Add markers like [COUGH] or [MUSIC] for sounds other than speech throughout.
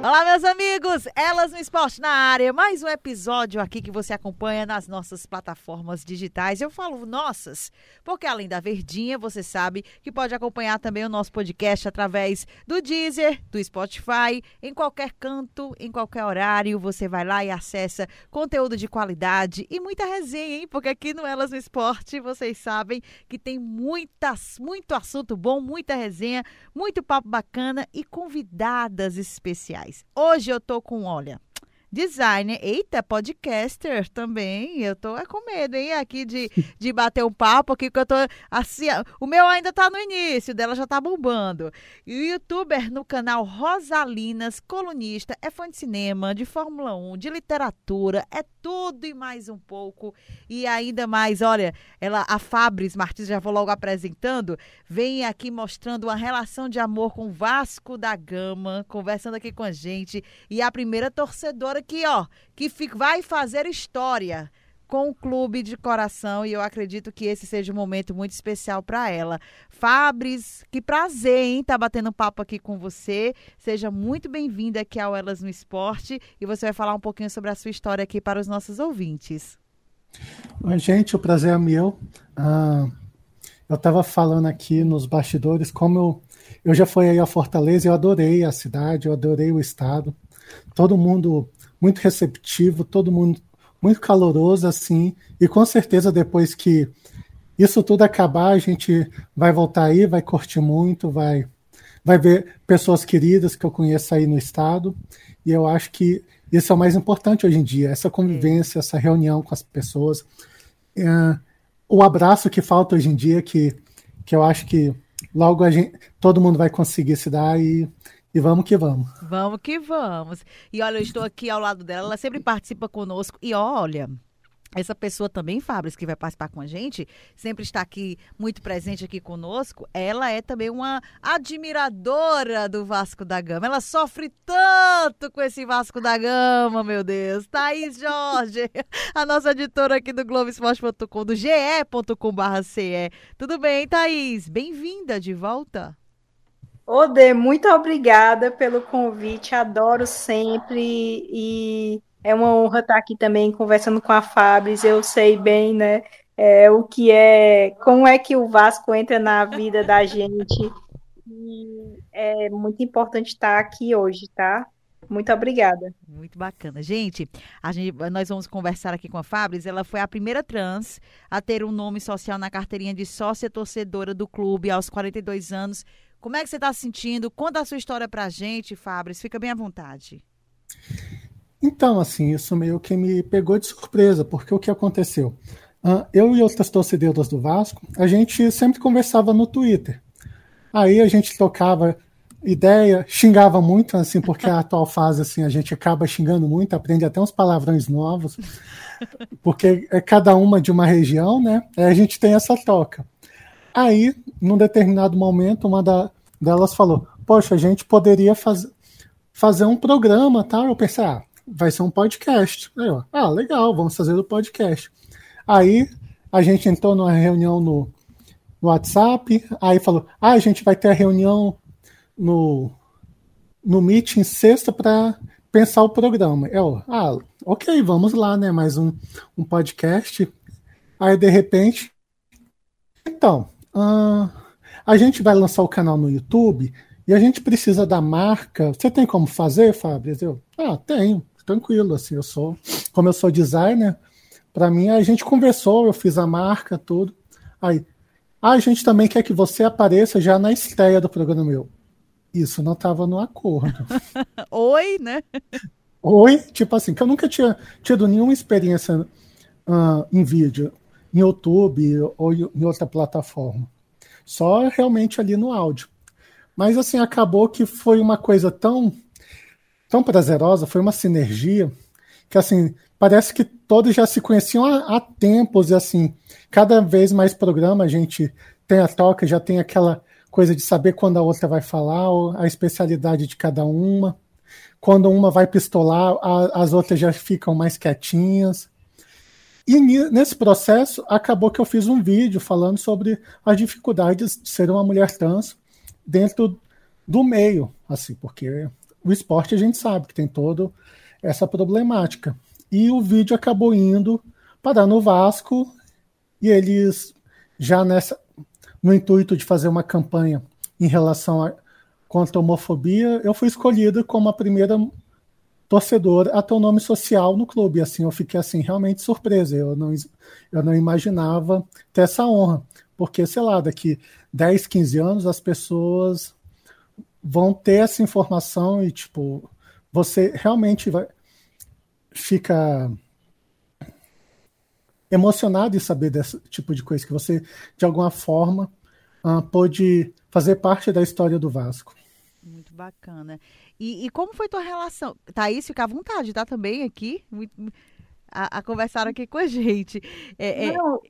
Olá, meus amigos! Elas no Esporte na área. Mais um episódio aqui que você acompanha nas nossas plataformas digitais. Eu falo nossas, porque além da Verdinha, você sabe que pode acompanhar também o nosso podcast através do Deezer, do Spotify, em qualquer canto, em qualquer horário. Você vai lá e acessa conteúdo de qualidade e muita resenha, hein? Porque aqui no Elas no Esporte, vocês sabem que tem muitas, muito assunto bom, muita resenha, muito papo bacana e convidadas especiais. Hoje eu tô com, olha, designer, eita, podcaster também. Eu tô é com medo, hein, aqui de, [LAUGHS] de bater um papo aqui, porque eu tô assim, o meu ainda tá no início, dela já tá bombando. E o youtuber no canal Rosalinas, colunista, é fã de cinema, de Fórmula 1, de literatura, é tudo e mais um pouco. E ainda mais, olha, ela, a Fabris Martins, já vou logo apresentando, vem aqui mostrando uma relação de amor com Vasco da Gama, conversando aqui com a gente. E a primeira torcedora que, ó, que fica, vai fazer história com o clube de coração e eu acredito que esse seja um momento muito especial para ela. Fabris, que prazer, hein, tá batendo papo aqui com você. Seja muito bem-vinda aqui ao Elas no Esporte e você vai falar um pouquinho sobre a sua história aqui para os nossos ouvintes. Oi, gente, o prazer é meu. Ah, eu estava falando aqui nos bastidores como eu, eu já fui aí a Fortaleza, eu adorei a cidade, eu adorei o estado. Todo mundo muito receptivo, todo mundo muito caloroso assim, e com certeza depois que isso tudo acabar, a gente vai voltar aí, vai curtir muito, vai vai ver pessoas queridas que eu conheço aí no estado, e eu acho que isso é o mais importante hoje em dia, essa convivência, essa reunião com as pessoas. É, o abraço que falta hoje em dia, que, que eu acho que logo a gente, todo mundo vai conseguir se dar e e vamos que vamos. Vamos que vamos. E olha, eu estou aqui ao lado dela, ela sempre participa conosco. E olha, essa pessoa também, Fabris, que vai participar com a gente, sempre está aqui muito presente aqui conosco. Ela é também uma admiradora do Vasco da Gama. Ela sofre tanto com esse Vasco da Gama, meu Deus. Thaís Jorge, a nossa editora aqui do Globoesporte.com, do ge.com.br. Tudo bem, Thaís? Bem-vinda de volta. Ode, muito obrigada pelo convite, adoro sempre e é uma honra estar aqui também conversando com a Fabris. Eu sei bem, né, é, o que é, como é que o Vasco entra na vida da gente. E é muito importante estar aqui hoje, tá? Muito obrigada. Muito bacana. Gente, a gente, nós vamos conversar aqui com a Fabris. Ela foi a primeira trans a ter um nome social na carteirinha de sócia torcedora do clube aos 42 anos. Como é que você está se sentindo? Conta a sua história para a gente, Fabris. Fica bem à vontade. Então, assim, isso meio que me pegou de surpresa, porque o que aconteceu? Eu e outras torcedoras do Vasco, a gente sempre conversava no Twitter. Aí a gente tocava ideia, xingava muito, assim, porque a atual fase, assim, a gente acaba xingando muito, aprende até uns palavrões novos, porque é cada uma de uma região, né? Aí a gente tem essa troca. Aí, num determinado momento, uma da, delas falou: Poxa, a gente poderia faz, fazer um programa, tá? Eu pensei: Ah, vai ser um podcast. Aí, ó, ah, legal, vamos fazer o podcast. Aí a gente entrou numa reunião no, no WhatsApp, aí falou: Ah, a gente vai ter a reunião no, no Meet em sexta para pensar o programa. Eu, ah, ok, vamos lá, né? Mais um, um podcast. Aí, de repente, então, ah, a gente vai lançar o canal no YouTube e a gente precisa da marca. Você tem como fazer, Fábio? Eu, ah, tenho, tranquilo, assim, eu sou, como eu sou designer, para mim a gente conversou, eu fiz a marca, tudo. Aí, ah, a gente também quer que você apareça já na estreia do programa meu. Isso não estava no acordo. [LAUGHS] Oi, né? Oi, tipo assim, que eu nunca tinha tido nenhuma experiência uh, em vídeo em YouTube ou em outra plataforma. Só realmente ali no áudio. Mas assim, acabou que foi uma coisa tão tão prazerosa, foi uma sinergia que assim, parece que todos já se conheciam há, há tempos e assim, cada vez mais programa a gente tem a troca, já tem aquela coisa de saber quando a outra vai falar, a especialidade de cada uma. quando uma vai pistolar, a, as outras já ficam mais quietinhas. E nesse processo, acabou que eu fiz um vídeo falando sobre as dificuldades de ser uma mulher trans dentro do meio, assim, porque o esporte a gente sabe que tem toda essa problemática. E o vídeo acabou indo parar no Vasco e eles já nessa no intuito de fazer uma campanha em relação a contra a homofobia, eu fui escolhida como a primeira torcedora a ter um nome social no clube. Assim, eu fiquei assim realmente surpresa. Eu não, eu não imaginava ter essa honra, porque sei lá, daqui 10, 15 anos as pessoas vão ter essa informação e tipo, você realmente vai fica emocionado em saber desse tipo de coisa que você de alguma forma uh, pôde fazer parte da história do Vasco. Muito bacana. E, e como foi tua relação? Thaís, fica à vontade, tá também aqui a, a conversar aqui com a gente. É, é Não,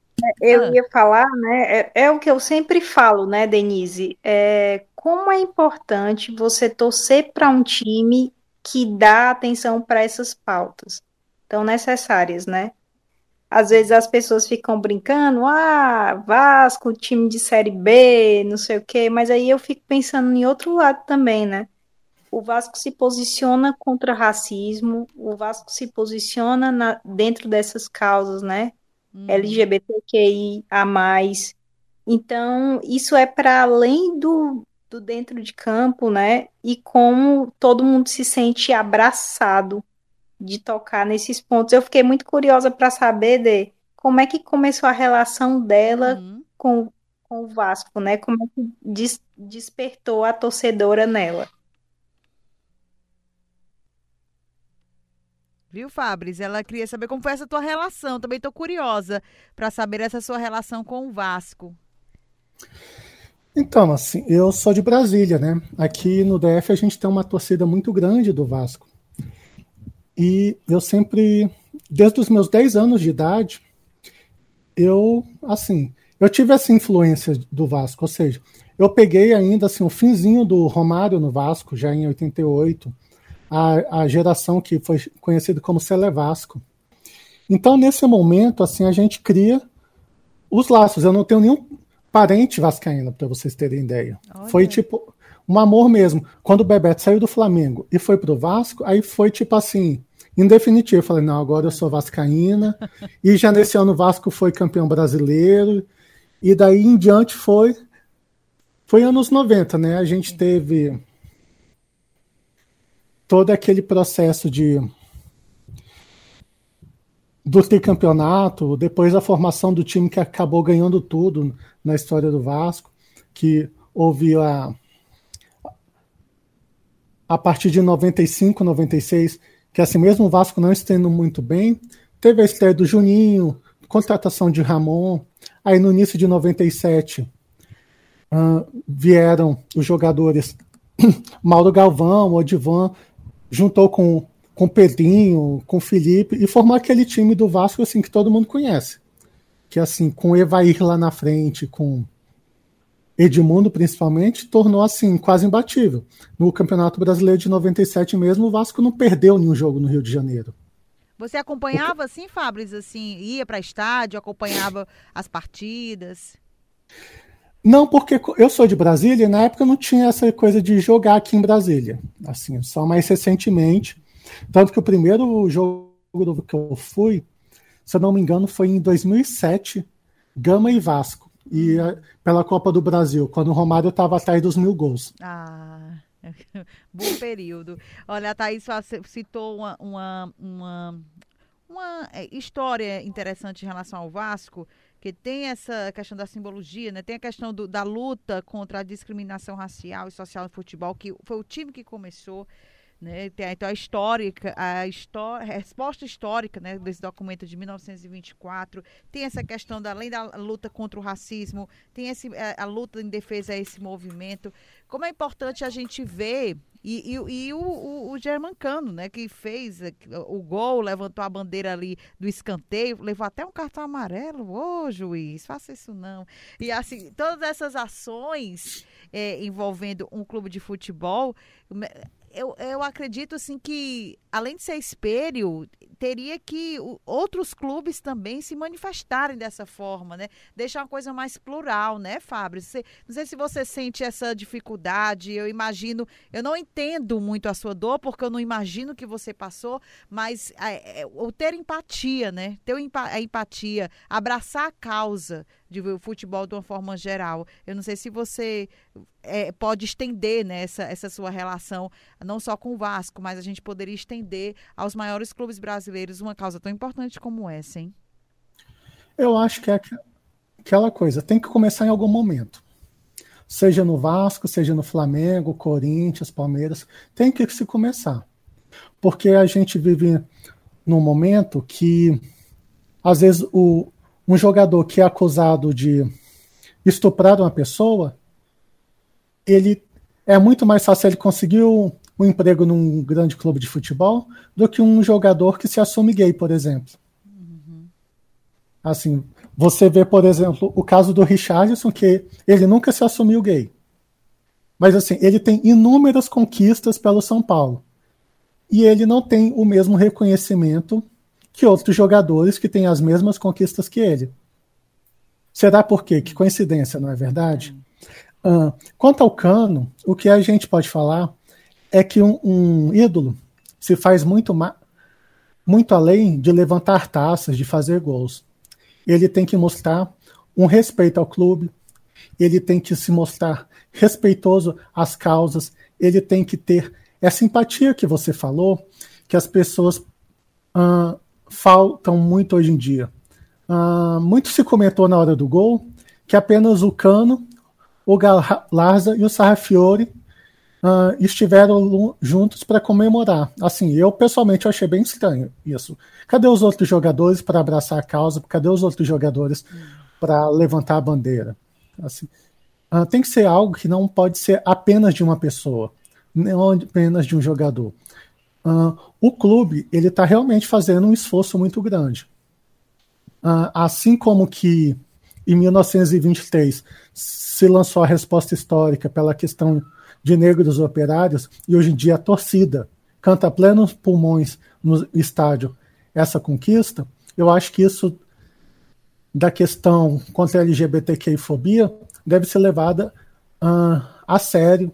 é, eu ah. ia falar, né? É, é, o que eu sempre falo, né, Denise? É, como é importante você torcer para um time que dá atenção para essas pautas tão necessárias, né? Às vezes as pessoas ficam brincando, ah, Vasco, time de Série B, não sei o quê, mas aí eu fico pensando em outro lado também, né? O Vasco se posiciona contra racismo, o Vasco se posiciona na, dentro dessas causas, né? Hum. LGBTQI a mais. Então, isso é para além do, do dentro de campo, né? E como todo mundo se sente abraçado de tocar nesses pontos. Eu fiquei muito curiosa para saber de como é que começou a relação dela uhum. com, com o Vasco, né? Como é que des, despertou a torcedora nela. Viu, Fabris? Ela queria saber como foi essa tua relação. Também estou curiosa para saber essa sua relação com o Vasco. Então, assim, eu sou de Brasília, né? Aqui no DF a gente tem uma torcida muito grande do Vasco. E eu sempre, desde os meus 10 anos de idade, eu, assim, eu tive essa influência do Vasco, ou seja, eu peguei ainda assim o finzinho do Romário no Vasco, já em 88, a, a geração que foi conhecida como Cele Vasco. Então, nesse momento, assim, a gente cria os laços. Eu não tenho nenhum parente vascaíno, para vocês terem ideia. Olha. Foi tipo um amor mesmo. Quando o Bebeto saiu do Flamengo e foi pro Vasco, aí foi tipo assim, em definitivo, eu falei, não, agora eu sou vascaína. [LAUGHS] e já nesse ano o Vasco foi campeão brasileiro. E daí em diante foi foi anos 90, né? A gente teve todo aquele processo de do tricampeonato, depois a formação do time que acabou ganhando tudo na história do Vasco, que houve a a partir de 95, 96, que assim mesmo o Vasco não estando muito bem, teve a estreia do Juninho, contratação de Ramon, aí no início de 97 uh, vieram os jogadores [COUGHS] Mauro Galvão, Odivan, juntou com com Pedrinho, com Felipe e formou aquele time do Vasco assim que todo mundo conhece. Que assim, com Evair lá na frente, com Edmundo principalmente, tornou assim quase imbatível. No Campeonato Brasileiro de 97 mesmo, o Vasco não perdeu nenhum jogo no Rio de Janeiro. Você acompanhava assim, Fabris, assim, ia para estádio, acompanhava as partidas? Não, porque eu sou de Brasília e na época não tinha essa coisa de jogar aqui em Brasília. Assim, só mais recentemente. Tanto que o primeiro jogo que eu fui, se eu não me engano, foi em 2007, Gama e Vasco e pela Copa do Brasil, quando o Romário estava atrás dos mil gols. Ah, [LAUGHS] bom período. Olha, a Thaís citou uma, uma, uma, uma é, história interessante em relação ao Vasco, que tem essa questão da simbologia, né? tem a questão do, da luta contra a discriminação racial e social no futebol, que foi o time que começou. Né? Então a histórica, a, resposta histórica né, desse documento de 1924, tem essa questão da além da luta contra o racismo, tem esse, a, a luta em defesa a esse movimento. Como é importante a gente ver e, e, e o, o, o Germancano, né, que fez o gol, levantou a bandeira ali do escanteio, levou até um cartão amarelo. Ô, juiz, faça isso não. E assim, todas essas ações é, envolvendo um clube de futebol eu, eu acredito assim que, além de ser espelho, teria que outros clubes também se manifestarem dessa forma, né? Deixar uma coisa mais plural, né, Fábio? Você, não sei se você sente essa dificuldade. Eu imagino, eu não entendo muito a sua dor, porque eu não imagino que você passou, mas é, é, o ter empatia, né? Ter a empatia, abraçar a causa de futebol de uma forma geral. Eu não sei se você é, pode estender né, essa, essa sua relação, não só com o Vasco, mas a gente poderia estender aos maiores clubes brasileiros uma causa tão importante como essa, hein? Eu acho que é aquela coisa, tem que começar em algum momento. Seja no Vasco, seja no Flamengo, Corinthians, Palmeiras, tem que se começar. Porque a gente vive num momento que, às vezes, o, um jogador que é acusado de estuprar uma pessoa, ele é muito mais fácil ele conseguir um, emprego num grande clube de futebol do que um jogador que se assume gay, por exemplo. Uhum. Assim, você vê, por exemplo, o caso do Richardson, que ele nunca se assumiu gay. Mas assim, ele tem inúmeras conquistas pelo São Paulo. E ele não tem o mesmo reconhecimento que outros jogadores que têm as mesmas conquistas que ele. Será por quê? Que coincidência, não é verdade? Uh, quanto ao Cano, o que a gente pode falar é que um, um ídolo se faz muito, muito além de levantar taças, de fazer gols. Ele tem que mostrar um respeito ao clube, ele tem que se mostrar respeitoso às causas, ele tem que ter essa empatia que você falou, que as pessoas uh, faltam muito hoje em dia. Uh, muito se comentou na hora do gol que apenas o Cano, o Galarza e o Sarrafiore uh, estiveram juntos para comemorar. Assim, eu pessoalmente achei bem estranho isso. Cadê os outros jogadores para abraçar a causa? Cadê os outros jogadores para levantar a bandeira? Assim, uh, tem que ser algo que não pode ser apenas de uma pessoa, não apenas de um jogador. Uh, o clube ele está realmente fazendo um esforço muito grande. Uh, assim como que em 1923 se lançou a resposta histórica pela questão de negros operários e hoje em dia a torcida canta plenos pulmões no estádio essa conquista, eu acho que isso da questão contra a LGBTQI-fobia deve ser levada uh, a sério,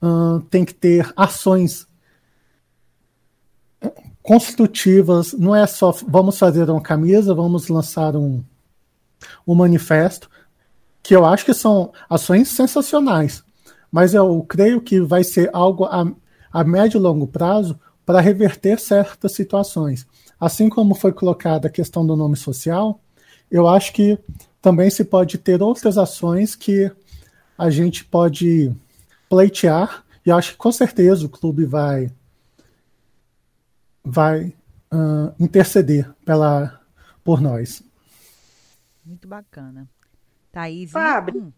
uh, tem que ter ações construtivas, não é só vamos fazer uma camisa, vamos lançar um, um manifesto, que eu acho que são ações sensacionais, mas eu creio que vai ser algo a, a médio e longo prazo para reverter certas situações. Assim como foi colocada a questão do nome social, eu acho que também se pode ter outras ações que a gente pode pleitear, e acho que com certeza o clube vai vai uh, interceder pela, por nós. Muito bacana. Thaís. Fábio, hum.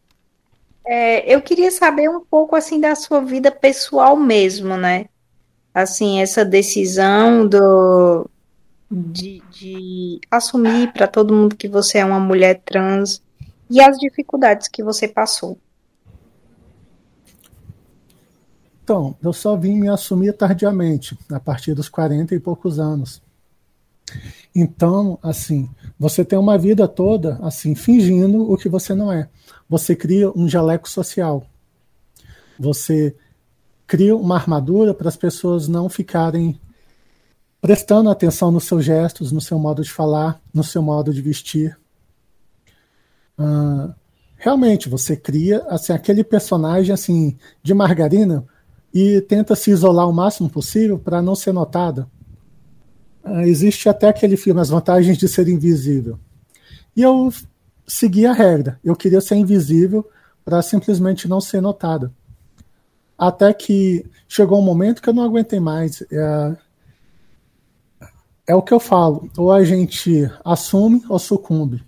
é, eu queria saber um pouco assim da sua vida pessoal mesmo, né? Assim, essa decisão do, de, de assumir para todo mundo que você é uma mulher trans e as dificuldades que você passou. Então, eu só vim me assumir tardiamente, a partir dos 40 e poucos anos. Então, assim, você tem uma vida toda, assim, fingindo o que você não é. Você cria um jaleco social. Você cria uma armadura para as pessoas não ficarem prestando atenção nos seus gestos, no seu modo de falar, no seu modo de vestir. Uh, realmente, você cria assim aquele personagem assim de margarina e tenta se isolar o máximo possível para não ser notada. Uh, existe até aquele filme As Vantagens de Ser Invisível. E eu segui a regra. Eu queria ser invisível para simplesmente não ser notada. Até que chegou um momento que eu não aguentei mais. É, é o que eu falo. Ou a gente assume ou sucumbe.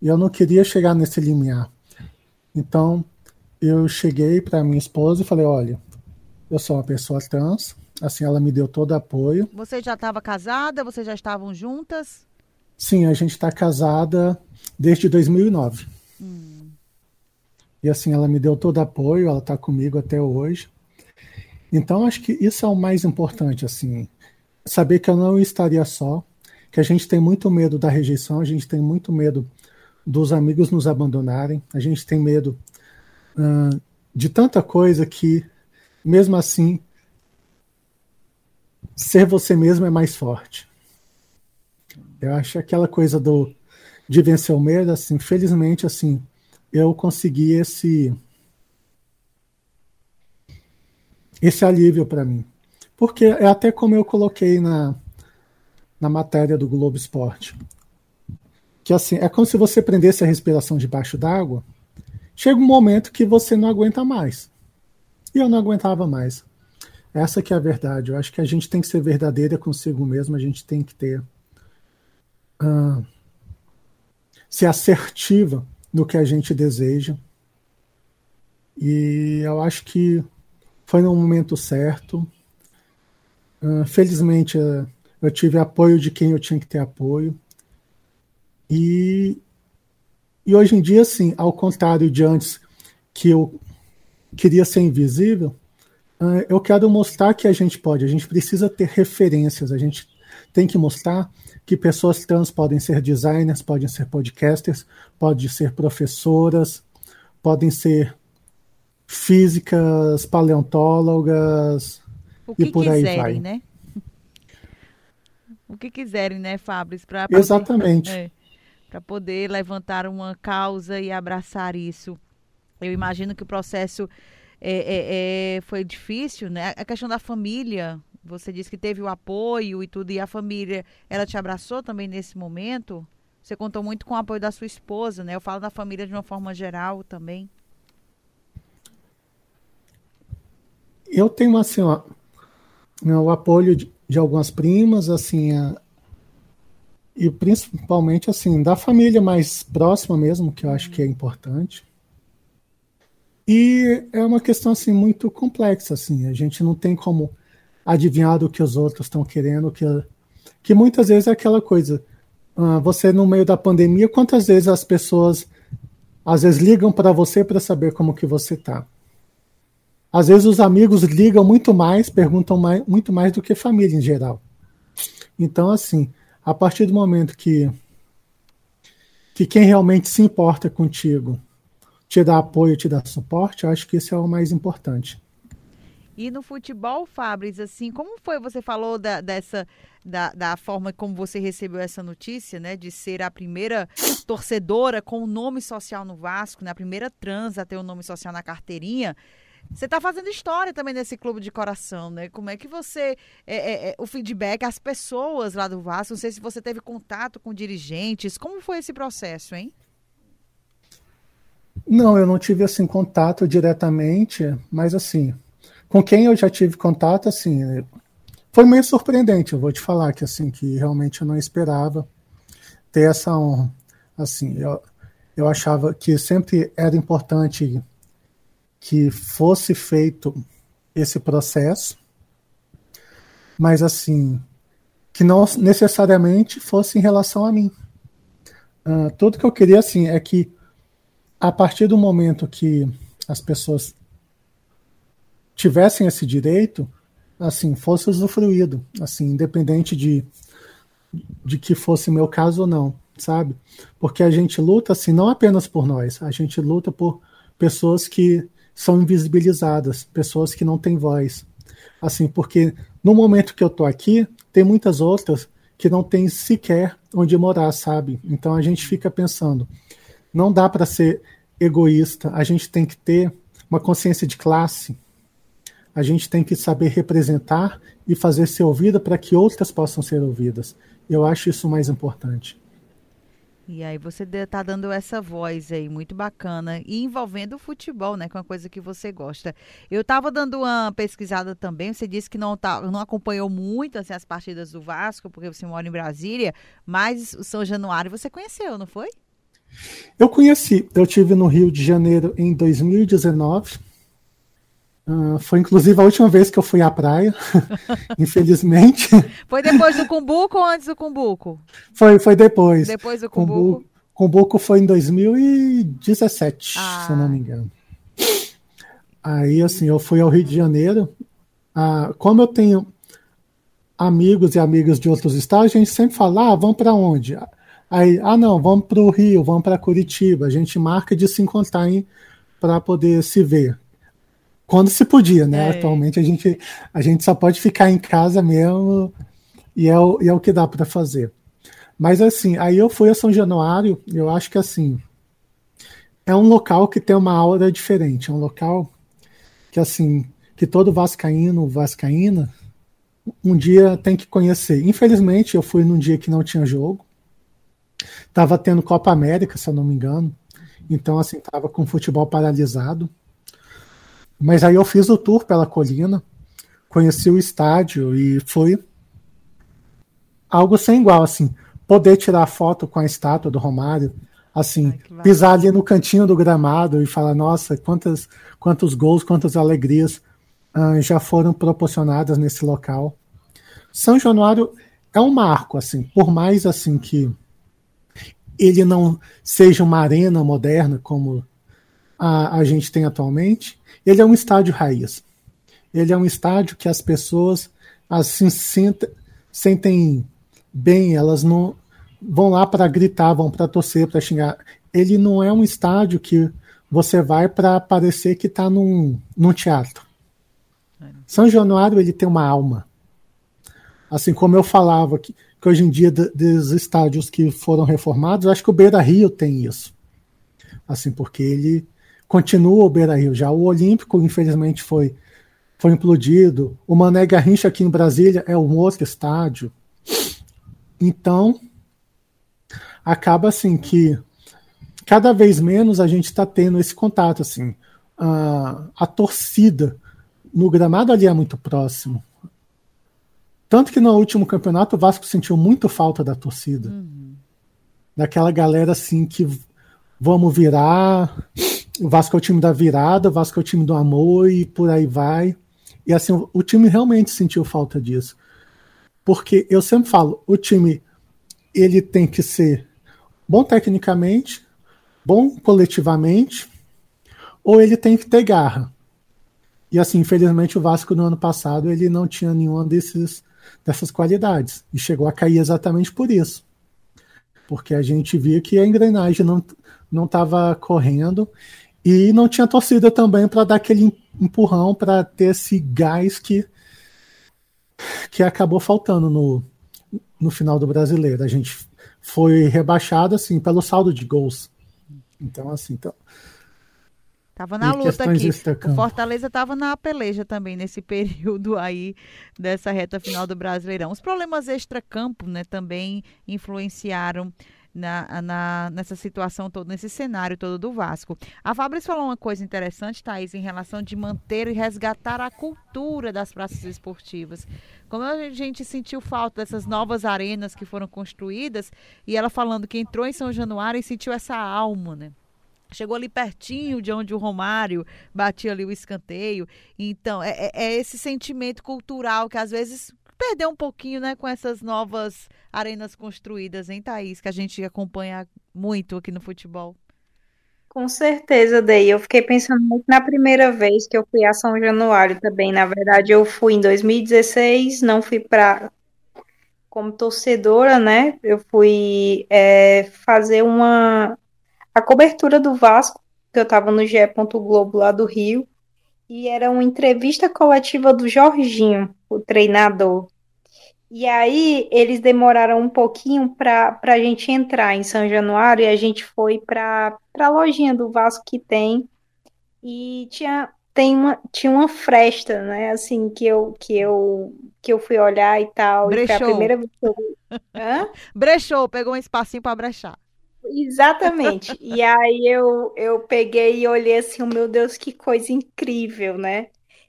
E eu não queria chegar nesse limiar. Então, eu cheguei para minha esposa e falei: olha, eu sou uma pessoa trans, assim, ela me deu todo apoio. Você já estava casada? Vocês já estavam juntas? Sim, a gente está casada desde 2009. Hum. E assim, ela me deu todo apoio, ela está comigo até hoje. Então, acho que isso é o mais importante, assim, saber que eu não estaria só, que a gente tem muito medo da rejeição, a gente tem muito medo dos amigos nos abandonarem, a gente tem medo uh, de tanta coisa que, mesmo assim, ser você mesmo é mais forte. Eu acho aquela coisa do de vencer o medo, assim, felizmente, assim, eu consegui esse esse alívio para mim. Porque é até como eu coloquei na, na matéria do Globo Esporte. Que assim, é como se você prendesse a respiração debaixo d'água. Chega um momento que você não aguenta mais. E eu não aguentava mais. Essa que é a verdade. Eu acho que a gente tem que ser verdadeira consigo mesmo, a gente tem que ter. Uh, ser assertiva no que a gente deseja. E eu acho que foi no momento certo. Uh, felizmente, uh, eu tive apoio de quem eu tinha que ter apoio. E, e hoje em dia, sim, ao contrário de antes, que eu queria ser invisível, uh, eu quero mostrar que a gente pode, a gente precisa ter referências, a gente tem que mostrar que pessoas trans podem ser designers, podem ser podcasters, podem ser professoras, podem ser físicas, paleontólogas e por aí quiserem, vai. Né? [LAUGHS] o que quiserem, né, Fabris? Pra Exatamente. [LAUGHS] É, para poder levantar uma causa e abraçar isso. Eu imagino que o processo é, é, é, foi difícil, né? A questão da família, você disse que teve o apoio e tudo, e a família, ela te abraçou também nesse momento? Você contou muito com o apoio da sua esposa, né? Eu falo da família de uma forma geral também. Eu tenho assim, ó, o apoio de, de algumas primas, assim, a, e principalmente assim da família mais próxima mesmo, que eu acho que é importante. E é uma questão assim muito complexa, assim, a gente não tem como adivinhar o que os outros estão querendo, que que muitas vezes é aquela coisa. Uh, você no meio da pandemia, quantas vezes as pessoas às vezes ligam para você para saber como que você tá? Às vezes os amigos ligam muito mais, perguntam mais, muito mais do que família em geral. Então, assim, a partir do momento que, que quem realmente se importa contigo te dá apoio, te dá suporte, eu acho que isso é o mais importante. E no futebol, Fabris, assim, como foi? Você falou da, dessa da, da forma como você recebeu essa notícia, né? De ser a primeira torcedora com o nome social no Vasco, né? A primeira trans a ter o nome social na carteirinha. Você está fazendo história também nesse clube de coração, né? Como é que você. É, é, é, o feedback, as pessoas lá do Vasco, não sei se você teve contato com dirigentes. Como foi esse processo, hein? Não, eu não tive assim contato diretamente, mas assim, com quem eu já tive contato, assim, foi meio surpreendente, eu vou te falar que assim, que realmente eu não esperava ter essa honra. Assim, eu, eu achava que sempre era importante que fosse feito esse processo, mas assim, que não necessariamente fosse em relação a mim. Uh, tudo que eu queria assim é que a partir do momento que as pessoas tivessem esse direito, assim, fosse usufruído, assim, independente de, de que fosse meu caso ou não, sabe? Porque a gente luta assim não apenas por nós, a gente luta por pessoas que são invisibilizadas, pessoas que não têm voz. Assim, porque no momento que eu tô aqui, tem muitas outras que não têm sequer onde morar, sabe? Então a gente fica pensando, não dá para ser egoísta, a gente tem que ter uma consciência de classe. A gente tem que saber representar e fazer ser ouvida para que outras possam ser ouvidas. Eu acho isso mais importante. E aí você está dando essa voz aí, muito bacana. E envolvendo o futebol, né? Que é uma coisa que você gosta. Eu estava dando uma pesquisada também. Você disse que não, tá, não acompanhou muito assim, as partidas do Vasco, porque você mora em Brasília, mas o São Januário você conheceu, não foi? Eu conheci. Eu tive no Rio de Janeiro em 2019 Uh, foi inclusive a última vez que eu fui à praia, [LAUGHS] infelizmente. Foi depois do Cumbuco ou antes do Cumbuco? Foi, foi depois. Depois do Cumbuco? Cumbuco foi em 2017, ah. se eu não me engano. Aí, assim, eu fui ao Rio de Janeiro ah, como eu tenho amigos e amigas de outros estados, a gente sempre fala, ah, vamos para onde? Aí, ah, não, vamos para o Rio, vamos para Curitiba. A gente marca de se encontrar para poder se ver. Quando se podia, né? É. Atualmente a gente, a gente só pode ficar em casa mesmo e é o, e é o que dá para fazer. Mas assim, aí eu fui a São Januário, eu acho que assim, é um local que tem uma aura diferente, é um local que assim, que todo vascaíno, vascaína, um dia tem que conhecer. Infelizmente, eu fui num dia que não tinha jogo, Tava tendo Copa América, se eu não me engano. Então, assim, tava com o futebol paralisado. Mas aí eu fiz o tour pela colina, conheci o estádio e foi algo sem igual, assim. Poder tirar foto com a estátua do Romário, assim, Ai, pisar ali no cantinho do gramado e falar, nossa, quantas, quantos gols, quantas alegrias uh, já foram proporcionadas nesse local. São Januário é um marco, assim, por mais assim que ele não seja uma arena moderna como a, a gente tem atualmente, ele é um estádio raiz. Ele é um estádio que as pessoas assim sentem, sentem bem, elas não vão lá para gritar, vão para torcer, para xingar. Ele não é um estádio que você vai para parecer que está num, num teatro. São Januário ele tem uma alma. Assim como eu falava que que hoje em dia dos estádios que foram reformados, acho que o Beira Rio tem isso. Assim, porque ele continua o Beira Rio. Já o Olímpico, infelizmente, foi, foi implodido. O Mané Garrincha aqui em Brasília é um outro estádio. Então, acaba assim que cada vez menos a gente está tendo esse contato. Assim, a, a torcida no gramado ali é muito próximo. Tanto que no último campeonato o Vasco sentiu muito falta da torcida. Uhum. Daquela galera assim que vamos virar, o Vasco é o time da virada, o Vasco é o time do amor e por aí vai. E assim, o, o time realmente sentiu falta disso. Porque eu sempre falo, o time ele tem que ser bom tecnicamente, bom coletivamente, ou ele tem que ter garra. E assim, infelizmente o Vasco no ano passado ele não tinha nenhum desses dessas qualidades. E chegou a cair exatamente por isso. Porque a gente via que a engrenagem não estava correndo e não tinha torcida também para dar aquele empurrão, para ter esse gás que, que acabou faltando no, no final do brasileiro. A gente foi rebaixado assim pelo saldo de gols. Então, assim, então, Tava na luta aqui. O Fortaleza tava na peleja também nesse [LAUGHS] período aí dessa reta final do Brasileirão. Os problemas extra-campo, né, também influenciaram na, na, nessa situação toda, nesse cenário todo do Vasco. A Fabrício falou uma coisa interessante, Thaís, em relação de manter e resgatar a cultura das praças esportivas. Como a gente sentiu falta dessas novas arenas que foram construídas, e ela falando que entrou em São Januário e sentiu essa alma, né? Chegou ali pertinho de onde o Romário batia ali o escanteio. Então, é, é, é esse sentimento cultural que às vezes perdeu um pouquinho, né, com essas novas arenas construídas, hein, Thaís, que a gente acompanha muito aqui no futebol. Com certeza, Dei. Eu fiquei pensando muito na primeira vez que eu fui a São Januário também. Na verdade, eu fui em 2016, não fui para como torcedora, né? Eu fui é, fazer uma a cobertura do Vasco, que eu estava no GE. Globo lá do Rio, e era uma entrevista coletiva do Jorginho, o treinador. E aí eles demoraram um pouquinho para a gente entrar em São Januário e a gente foi para a lojinha do Vasco que tem e tinha tem uma tinha uma fresta, né? Assim que eu que eu que eu fui olhar e tal. Brechou. E foi a primeira vez que eu... [LAUGHS] Hã? Brechou, pegou um espacinho para brechar. Exatamente. E aí eu, eu peguei e olhei assim, meu Deus, que coisa incrível, né?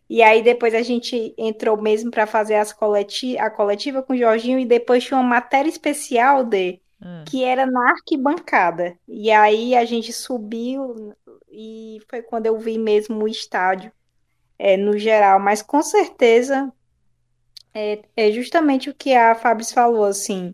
E aí depois a gente entrou mesmo para fazer as coleti a coletiva com o Jorginho e depois tinha uma matéria especial de hum. que era na arquibancada. E aí a gente subiu e foi quando eu vi mesmo o estádio é, no geral. Mas com certeza é, é justamente o que a Fábio falou, assim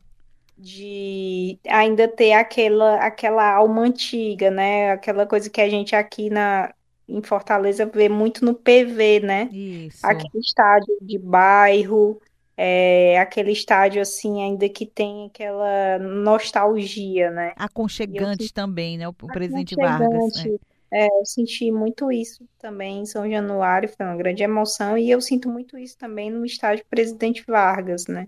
de ainda ter aquela, aquela alma antiga, né? Aquela coisa que a gente aqui na, em Fortaleza vê muito no PV, né? Isso. Aquele estádio de bairro, é, aquele estádio assim, ainda que tem aquela nostalgia, né? Aconchegante eu, também, né? O, o presidente Vargas. Né? É, eu senti muito isso também em São Januário, foi uma grande emoção, e eu sinto muito isso também no estádio Presidente Vargas, né?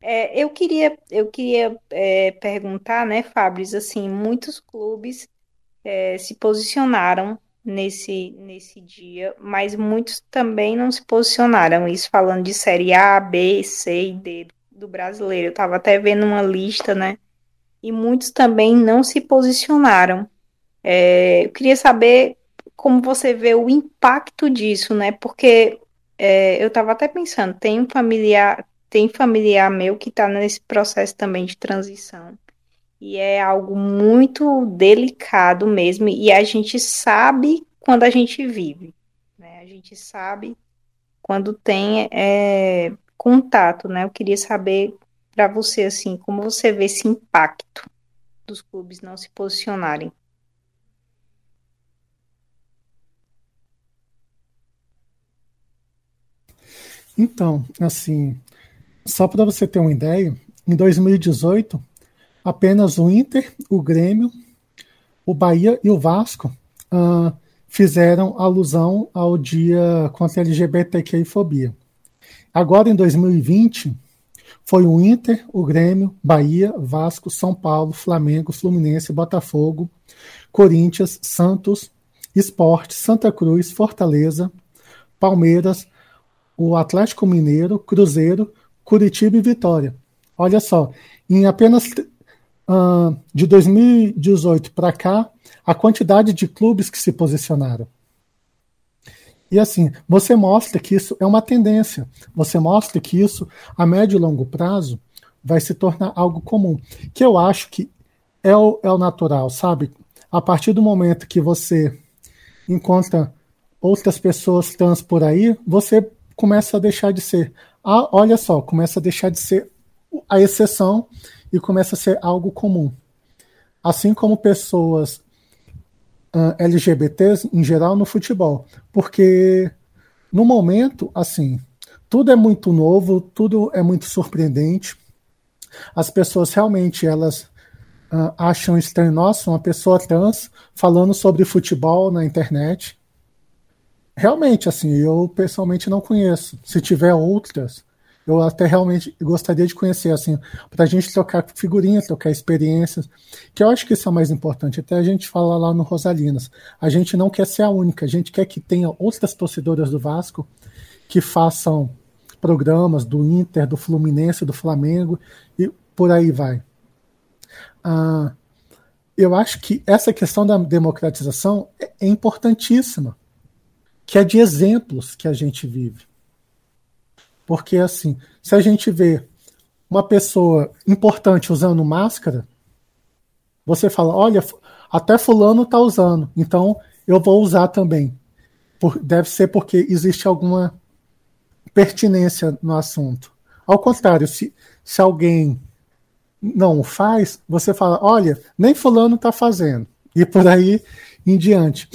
É, eu queria, eu queria é, perguntar, né, Fábio, assim, muitos clubes é, se posicionaram nesse, nesse dia, mas muitos também não se posicionaram. Isso falando de série A, B, C e D do brasileiro. Eu estava até vendo uma lista, né? E muitos também não se posicionaram. É, eu queria saber como você vê o impacto disso, né? Porque é, eu estava até pensando, tem um familiar, tem familiar meu que está nesse processo também de transição. E é algo muito delicado mesmo, e a gente sabe quando a gente vive, né? A gente sabe quando tem é, contato, né? Eu queria saber para você, assim, como você vê esse impacto dos clubes não se posicionarem. Então, assim, só para você ter uma ideia, em 2018, apenas o Inter, o Grêmio, o Bahia e o Vasco uh, fizeram alusão ao dia contra a LGBTQI-fobia. Agora, em 2020, foi o Inter, o Grêmio, Bahia, Vasco, São Paulo, Flamengo, Fluminense, Botafogo, Corinthians, Santos, Esporte, Santa Cruz, Fortaleza, Palmeiras, o Atlético Mineiro, Cruzeiro, Curitiba e Vitória. Olha só, em apenas uh, de 2018 para cá, a quantidade de clubes que se posicionaram. E assim, você mostra que isso é uma tendência. Você mostra que isso, a médio e longo prazo, vai se tornar algo comum. Que eu acho que é o, é o natural, sabe? A partir do momento que você encontra outras pessoas trans por aí, você começa a deixar de ser. Ah, olha só, começa a deixar de ser a exceção e começa a ser algo comum. Assim como pessoas uh, LGBTs em geral no futebol. Porque no momento, assim, tudo é muito novo, tudo é muito surpreendente. As pessoas realmente elas uh, acham estranho, nossa, uma pessoa trans falando sobre futebol na internet. Realmente, assim, eu pessoalmente não conheço. Se tiver outras, eu até realmente gostaria de conhecer, assim, para a gente trocar figurinhas, trocar experiências, que eu acho que isso é o mais importante. Até a gente fala lá no Rosalinas, a gente não quer ser a única, a gente quer que tenha outras torcedoras do Vasco que façam programas do Inter, do Fluminense, do Flamengo e por aí vai. Ah, eu acho que essa questão da democratização é, é importantíssima que é de exemplos que a gente vive. Porque, assim, se a gente vê uma pessoa importante usando máscara, você fala: olha, até Fulano está usando, então eu vou usar também. Por, deve ser porque existe alguma pertinência no assunto. Ao contrário, se, se alguém não faz, você fala: olha, nem Fulano está fazendo. E por aí em diante.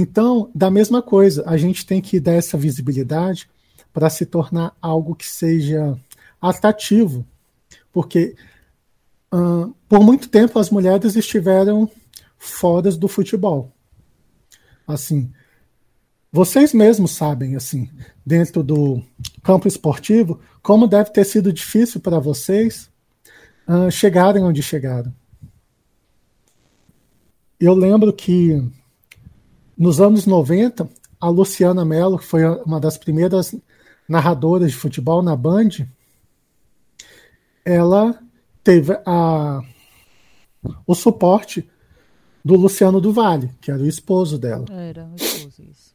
Então, da mesma coisa, a gente tem que dar essa visibilidade para se tornar algo que seja atrativo, porque por muito tempo as mulheres estiveram fora do futebol. Assim, vocês mesmos sabem, assim, dentro do campo esportivo, como deve ter sido difícil para vocês uh, chegarem onde chegaram. Eu lembro que nos anos 90, a Luciana Mello, que foi uma das primeiras narradoras de futebol na Band, ela teve a, o suporte do Luciano do Vale, que era o esposo dela. Era o esposo, isso.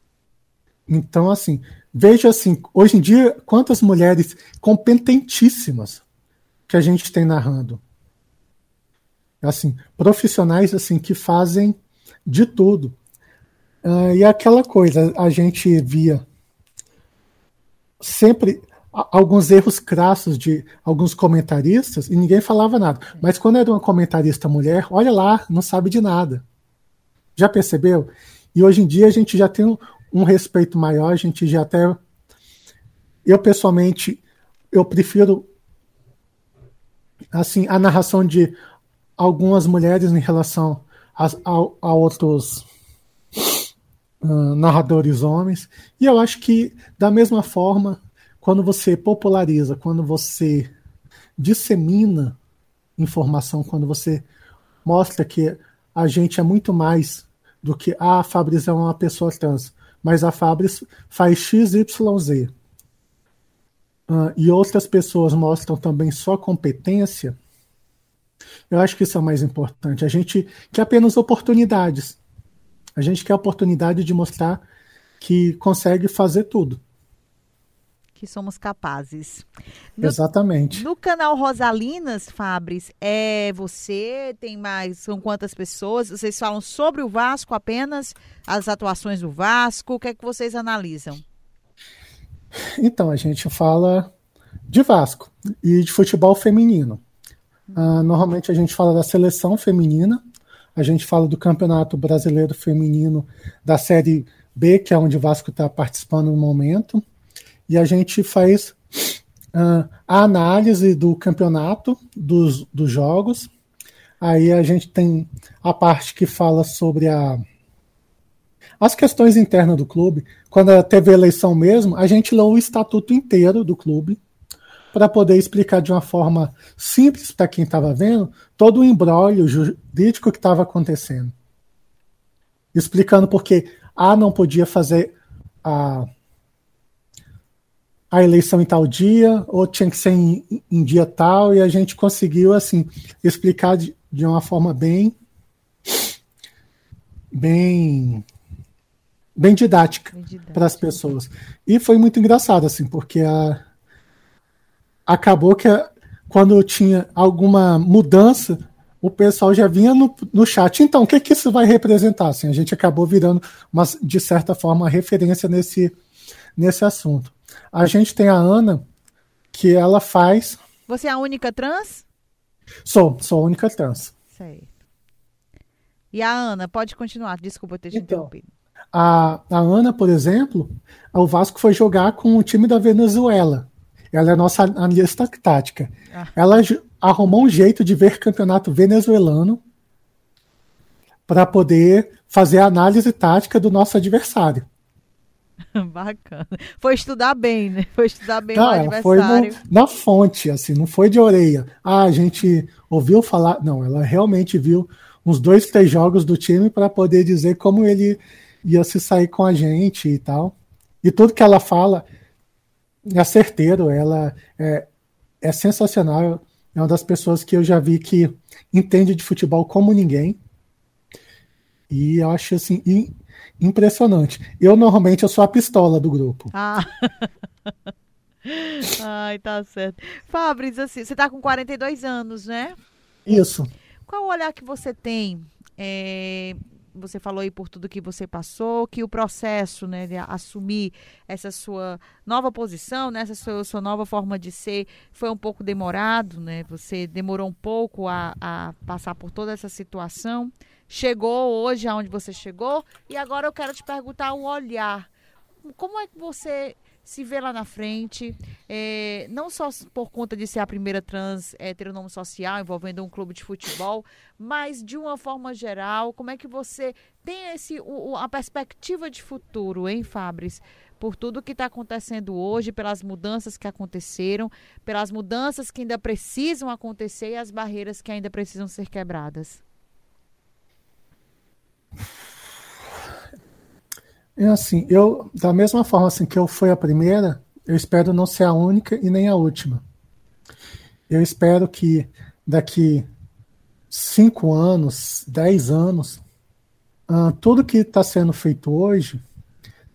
Então, assim, veja assim, hoje em dia, quantas mulheres competentíssimas que a gente tem narrando. Assim, profissionais assim que fazem de tudo. Uh, e aquela coisa, a gente via sempre alguns erros crassos de alguns comentaristas e ninguém falava nada. Mas quando era uma comentarista mulher, olha lá, não sabe de nada. Já percebeu? E hoje em dia a gente já tem um, um respeito maior, a gente já até. Eu, pessoalmente, eu prefiro assim a narração de algumas mulheres em relação a, a, a outros uh, narradores homens. E eu acho que, da mesma forma, quando você populariza, quando você dissemina informação, quando você mostra que a gente é muito mais do que ah, a Fabris é uma pessoa trans, mas a Fabris faz XYZ. Uh, e outras pessoas mostram também sua competência, eu acho que isso é o mais importante. A gente quer apenas oportunidades. A gente quer a oportunidade de mostrar que consegue fazer tudo que somos capazes. No, Exatamente. No canal Rosalinas, Fabris, é você, tem mais, são quantas pessoas? Vocês falam sobre o Vasco apenas, as atuações do Vasco, o que é que vocês analisam? Então, a gente fala de Vasco e de futebol feminino. Uh, normalmente a gente fala da seleção feminina, a gente fala do Campeonato Brasileiro Feminino da Série B, que é onde o Vasco está participando no momento e a gente faz uh, a análise do campeonato, dos, dos jogos. Aí a gente tem a parte que fala sobre a, as questões internas do clube. Quando teve eleição mesmo, a gente leu o estatuto inteiro do clube para poder explicar de uma forma simples para quem estava vendo todo o embrólio jurídico que estava acontecendo. Explicando porque A não podia fazer a a eleição em tal dia, ou tinha que ser em, em dia tal, e a gente conseguiu, assim, explicar de, de uma forma bem, bem, bem didática, didática. para as pessoas. E foi muito engraçado, assim, porque a, acabou que a, quando tinha alguma mudança, o pessoal já vinha no, no chat. Então, o que, que isso vai representar? Assim, a gente acabou virando, uma, de certa forma, uma referência nesse, nesse assunto. A gente tem a Ana, que ela faz. Você é a única trans? Sou, sou a única trans. Sei. E a Ana, pode continuar, desculpa ter te então, interrompido. A, a Ana, por exemplo, o Vasco foi jogar com o time da Venezuela. Ela é nossa analista tática. Ah. Ela arrumou um jeito de ver campeonato venezuelano para poder fazer a análise tática do nosso adversário. [LAUGHS] Bacana. Foi estudar bem, né? Foi estudar bem não, o adversário. Foi no, na fonte, assim, não foi de orelha. Ah, a gente ouviu falar. Não, ela realmente viu uns dois, três jogos do time para poder dizer como ele ia se sair com a gente e tal. E tudo que ela fala é certeiro, ela é, é sensacional. É uma das pessoas que eu já vi que entende de futebol como ninguém. E eu acho assim, impressionante. Eu normalmente eu sou a pistola do grupo. Ah. [LAUGHS] Ai, tá certo. Fabrício, assim, você tá com 42 anos, né? Isso. Qual o olhar que você tem? É, você falou aí por tudo que você passou, que o processo, né, de assumir essa sua nova posição, né, essa sua, sua nova forma de ser, foi um pouco demorado, né? Você demorou um pouco a, a passar por toda essa situação chegou hoje aonde você chegou e agora eu quero te perguntar o olhar. Como é que você se vê lá na frente, é, não só por conta de ser a primeira trans heteronome social envolvendo um clube de futebol, mas de uma forma geral, como é que você tem esse, o, a perspectiva de futuro, hein, Fabris? Por tudo que está acontecendo hoje, pelas mudanças que aconteceram, pelas mudanças que ainda precisam acontecer e as barreiras que ainda precisam ser quebradas. É assim, eu, da mesma forma assim que eu fui a primeira, eu espero não ser a única e nem a última. Eu espero que daqui cinco anos, dez anos, uh, tudo que está sendo feito hoje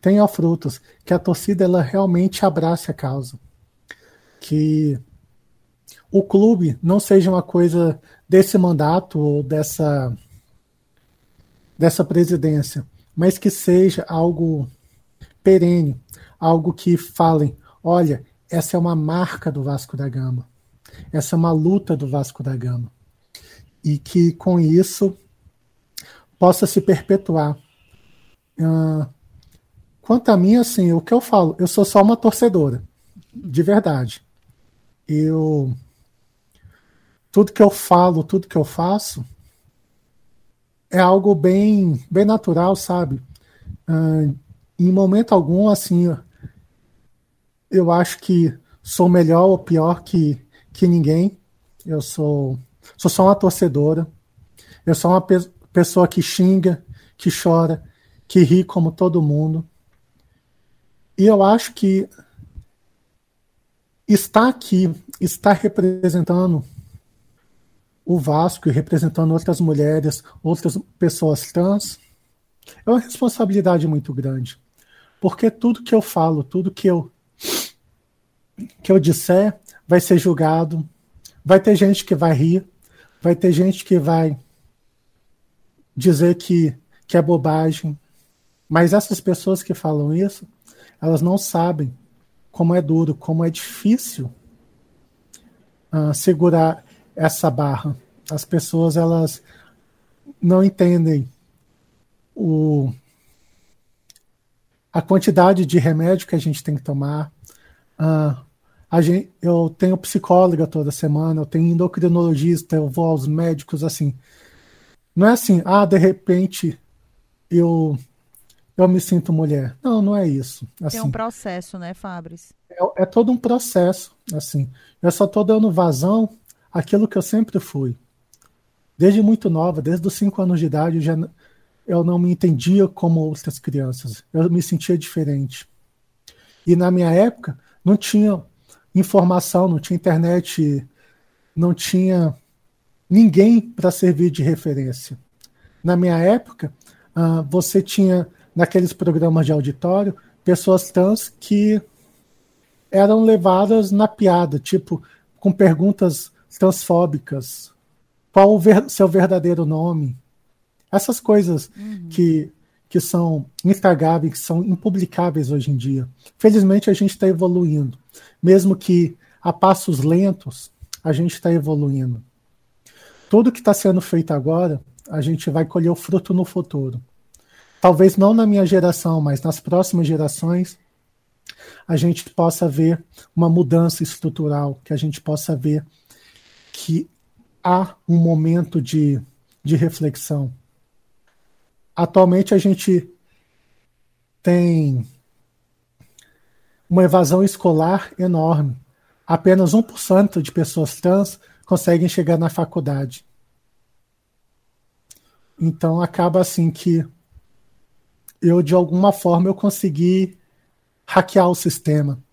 tenha frutos, que a torcida ela realmente abrace a causa, que o clube não seja uma coisa desse mandato ou dessa dessa presidência, mas que seja algo perene, algo que falem, olha, essa é uma marca do Vasco da Gama, essa é uma luta do Vasco da Gama, e que com isso possa se perpetuar. Uh, quanto a mim, assim, o que eu falo, eu sou só uma torcedora, de verdade. Eu tudo que eu falo, tudo que eu faço é algo bem, bem natural, sabe? Uh, em momento algum, assim, eu acho que sou melhor ou pior que, que ninguém. Eu sou, sou só uma torcedora. Eu sou uma pe pessoa que xinga, que chora, que ri como todo mundo. E eu acho que estar aqui, estar representando o Vasco e representando outras mulheres, outras pessoas trans, é uma responsabilidade muito grande. Porque tudo que eu falo, tudo que eu que eu disser vai ser julgado, vai ter gente que vai rir, vai ter gente que vai dizer que, que é bobagem. Mas essas pessoas que falam isso, elas não sabem como é duro, como é difícil uh, segurar essa barra. As pessoas elas não entendem o, a quantidade de remédio que a gente tem que tomar. Uh, a gente, eu tenho psicóloga toda semana, eu tenho endocrinologista, eu vou aos médicos assim. Não é assim, ah, de repente eu eu me sinto mulher. Não, não é isso. Assim, é um processo, né, Fabris? É, é todo um processo, assim. Eu só estou dando vazão àquilo que eu sempre fui. Desde muito nova, desde os cinco anos de idade, eu, já, eu não me entendia como outras crianças. Eu me sentia diferente. E na minha época, não tinha informação, não tinha internet, não tinha ninguém para servir de referência. Na minha época, uh, você tinha naqueles programas de auditório pessoas trans que eram levadas na piada, tipo com perguntas transfóbicas. Qual o ver, seu verdadeiro nome? Essas coisas uhum. que, que são intragáveis, que são impublicáveis hoje em dia. Felizmente a gente está evoluindo. Mesmo que a passos lentos, a gente está evoluindo. Tudo que está sendo feito agora, a gente vai colher o fruto no futuro. Talvez não na minha geração, mas nas próximas gerações, a gente possa ver uma mudança estrutural, que a gente possa ver que há um momento de, de reflexão. Atualmente a gente tem uma evasão escolar enorme. Apenas 1% de pessoas trans conseguem chegar na faculdade. Então acaba assim que eu de alguma forma eu consegui hackear o sistema.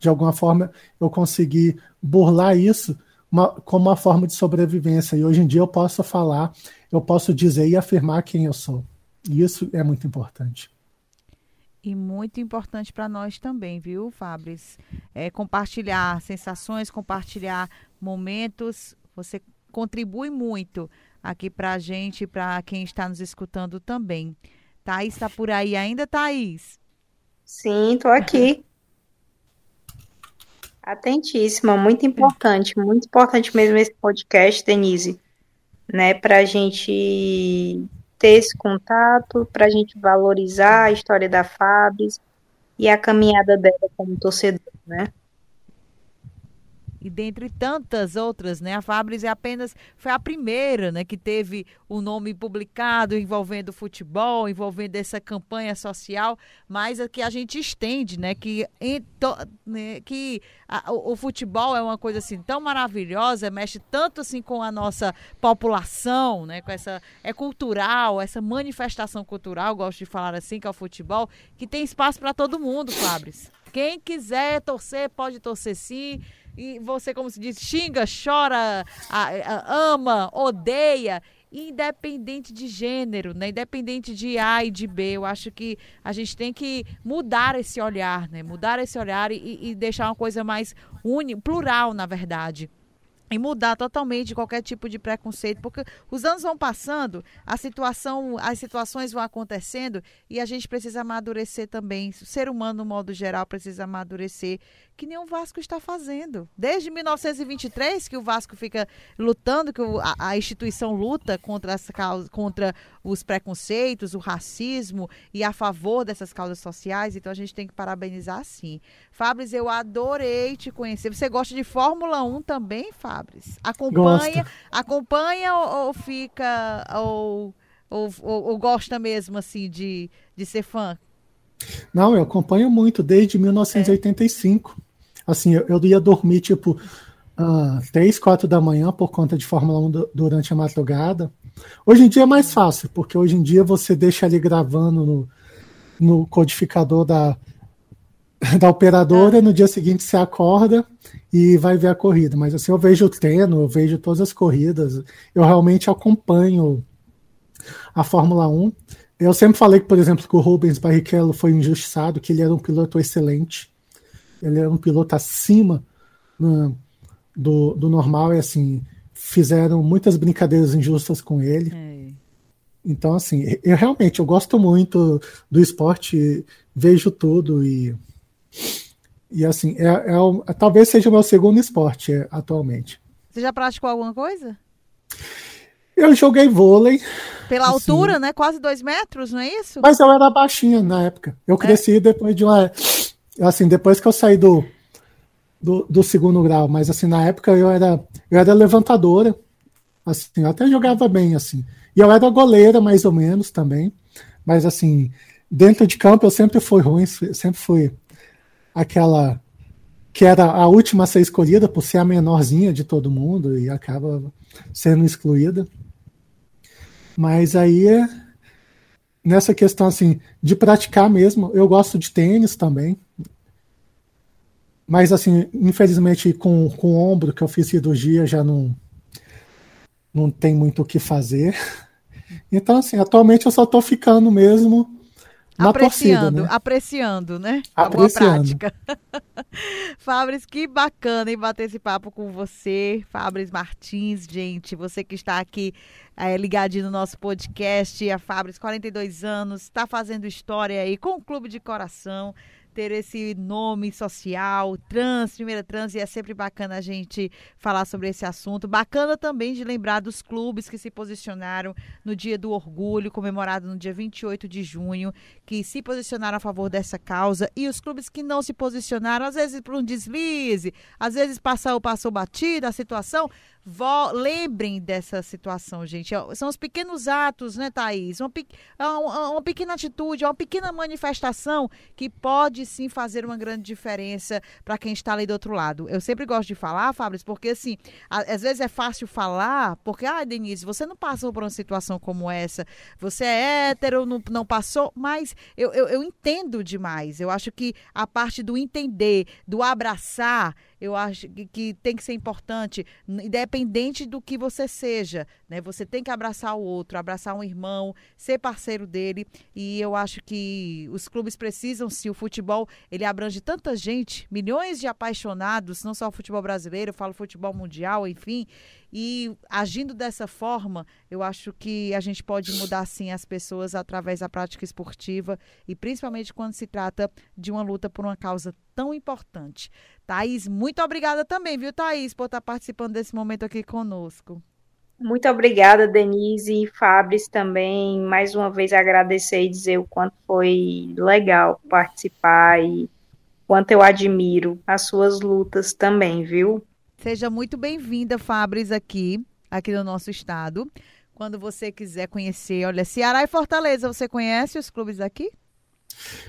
De alguma forma eu consegui burlar isso uma, como uma forma de sobrevivência. E hoje em dia eu posso falar, eu posso dizer e afirmar quem eu sou. E isso é muito importante. E muito importante para nós também, viu, Fabris? É compartilhar sensações, compartilhar momentos. Você contribui muito aqui para a gente, para quem está nos escutando também. Thaís está por aí ainda, Thaís? Sim, estou aqui. Atentíssima, muito importante, muito importante mesmo esse podcast, Denise, né, para a gente ter esse contato, para a gente valorizar a história da Fabs e a caminhada dela como torcedor, né? E dentre tantas outras, né? A Fabris é apenas foi a primeira, né, que teve o nome publicado envolvendo futebol, envolvendo essa campanha social, mas é que a gente estende, né, que to, né, que a, o, o, futebol é uma coisa assim tão maravilhosa, mexe tanto assim com a nossa população, né, com essa é cultural, essa manifestação cultural, gosto de falar assim, que é o futebol, que tem espaço para todo mundo, Fabris. Quem quiser torcer, pode torcer sim e você, como se diz, xinga, chora, ama, odeia, independente de gênero, né? independente de A e de B. Eu acho que a gente tem que mudar esse olhar, né? Mudar esse olhar e, e deixar uma coisa mais uni, plural, na verdade e mudar totalmente qualquer tipo de preconceito, porque os anos vão passando, a situação, as situações vão acontecendo e a gente precisa amadurecer também. O ser humano, no modo geral, precisa amadurecer que nem o Vasco está fazendo. Desde 1923 que o Vasco fica lutando, que a, a instituição luta contra, as causas, contra os preconceitos, o racismo e a favor dessas causas sociais, então a gente tem que parabenizar sim. Fabris, eu adorei te conhecer. Você gosta de Fórmula 1 também, Fabris? Acompanha, Gosto. acompanha ou, ou fica ou, ou, ou, gosta mesmo assim de, de ser fã? Não, eu acompanho muito desde 1985. É. Assim, eu, eu, ia dormir tipo uh, 3, 4 da manhã por conta de Fórmula 1 do, durante a madrugada. Hoje em dia é mais fácil, porque hoje em dia você deixa ali gravando no, no codificador da, da operadora, ah. no dia seguinte você acorda e vai ver a corrida. Mas assim, eu vejo o treino, eu vejo todas as corridas, eu realmente acompanho a Fórmula 1. Eu sempre falei que, por exemplo, que o Rubens Barrichello foi injustiçado, que ele era um piloto excelente. Ele era um piloto acima né, do, do normal e assim fizeram muitas brincadeiras injustas com ele. É. Então, assim, eu realmente eu gosto muito do esporte, vejo tudo e e assim é, é, talvez seja o meu segundo esporte é, atualmente. Você já praticou alguma coisa? Eu joguei vôlei. Pela assim, altura, né? Quase dois metros, não é isso? Mas eu era baixinha na época. Eu é? cresci é. depois de uma. Assim, depois que eu saí do, do, do, segundo grau. Mas assim, na época eu era, eu era levantadora. Assim, eu até jogava bem, assim. E eu era goleira, mais ou menos, também. Mas assim, dentro de campo eu sempre fui ruim, sempre fui aquela que era a última a ser escolhida por ser a menorzinha de todo mundo e acaba sendo excluída. Mas aí, nessa questão assim, de praticar mesmo, eu gosto de tênis também. Mas assim, infelizmente com, com o ombro que eu fiz cirurgia já não não tem muito o que fazer. [LAUGHS] Então assim, atualmente eu só estou ficando mesmo na apreciando, torcida, né? apreciando, né? Apreciando. A boa prática. [LAUGHS] Fabris, que bacana em bater esse papo com você, Fabris Martins, gente, você que está aqui é, ligadinho no nosso podcast, a Fabris, 42 anos, está fazendo história aí com o Clube de Coração, ter esse nome social, trans, primeira trans, e é sempre bacana a gente falar sobre esse assunto. Bacana também de lembrar dos clubes que se posicionaram no Dia do Orgulho, comemorado no dia 28 de junho, que se posicionaram a favor dessa causa, e os clubes que não se posicionaram, às vezes por um deslize, às vezes passou, passou batida a situação, Lembrem dessa situação, gente. É, são os pequenos atos, né, Thaís? Uma, é uma, uma, pequena atitude, uma pequena manifestação que pode sim fazer uma grande diferença para quem está ali do outro lado. Eu sempre gosto de falar, Fabrício, porque assim, às vezes é fácil falar, porque, ah, Denise, você não passou por uma situação como essa, você é hétero, não, não passou, mas eu, eu, eu entendo demais. Eu acho que a parte do entender, do abraçar, eu acho que, que, tem que ser importante, independente do que você seja, né? Você tem que abraçar o outro, abraçar um irmão, ser parceiro dele. E eu acho que os clubes precisam, se o futebol ele abrange tanta gente, milhões de apaixonados, não só o futebol brasileiro, eu falo futebol mundial, enfim. E agindo dessa forma, eu acho que a gente pode mudar sim as pessoas através da prática esportiva e principalmente quando se trata de uma luta por uma causa tão importante. Thaís, muito obrigada também, viu, Thaís, por estar participando desse momento aqui conosco. Muito obrigada, Denise e Fabris também. Mais uma vez agradecer e dizer o quanto foi legal participar e quanto eu admiro as suas lutas também, viu? Seja muito bem-vinda, Fabris, aqui, aqui no nosso estado. Quando você quiser conhecer, olha, Ceará e Fortaleza, você conhece os clubes aqui?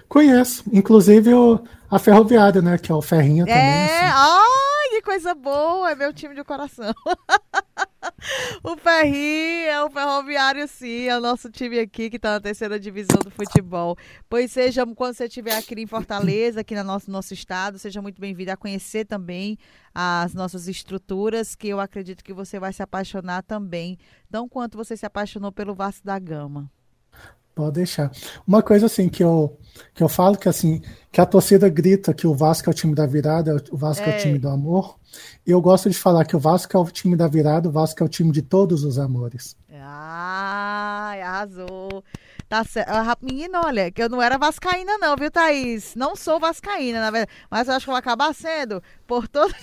Conheço, inclusive o, a Ferroviária, né, que é o Ferrinha também. É, assim. ai, que coisa boa, é meu time de coração. [LAUGHS] o Ferrinho é o Ferroviário, sim, é o nosso time aqui que está na terceira divisão do futebol. Pois seja, quando você estiver aqui em Fortaleza, aqui no nosso, nosso estado, seja muito bem-vindo a conhecer também as nossas estruturas, que eu acredito que você vai se apaixonar também, tão quanto você se apaixonou pelo Vasco da Gama. Pode deixar. Uma coisa assim que eu, que eu falo que assim que a torcida grita que o Vasco é o time da virada, o Vasco é, é o time do amor. Eu gosto de falar que o Vasco é o time da virada, o Vasco é o time de todos os amores. Ah, arrasou. Tá certo. Ah, menina, olha, que eu não era vascaína não, viu, Thaís? Não sou vascaína, na verdade. Mas eu acho que eu vou acabar sendo por todo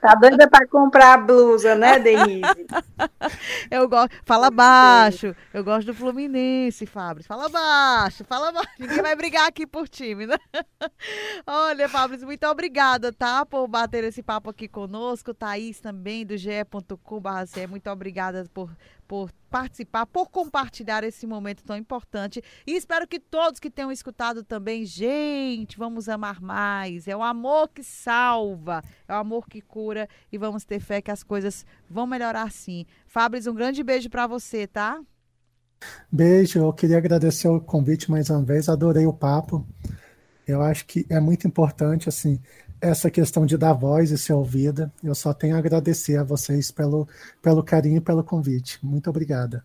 Tá doida para comprar a blusa, né, Denise? [LAUGHS] eu gosto. Fala baixo. Eu gosto do Fluminense, Fabrício. Fala baixo, fala baixo. Ninguém vai brigar aqui por time, né? [LAUGHS] Olha, Fabrício, muito obrigada, tá? Por bater esse papo aqui conosco. Thaís também, do ge.com.br. Muito obrigada por por participar, por compartilhar esse momento tão importante. E espero que todos que tenham escutado também, gente, vamos amar mais. É o amor que salva, é o amor que cura e vamos ter fé que as coisas vão melhorar sim. Fabrício, um grande beijo para você, tá? Beijo, eu queria agradecer o convite mais uma vez, adorei o papo. Eu acho que é muito importante, assim, essa questão de dar voz e ser ouvida. Eu só tenho a agradecer a vocês pelo, pelo carinho e pelo convite. Muito obrigada.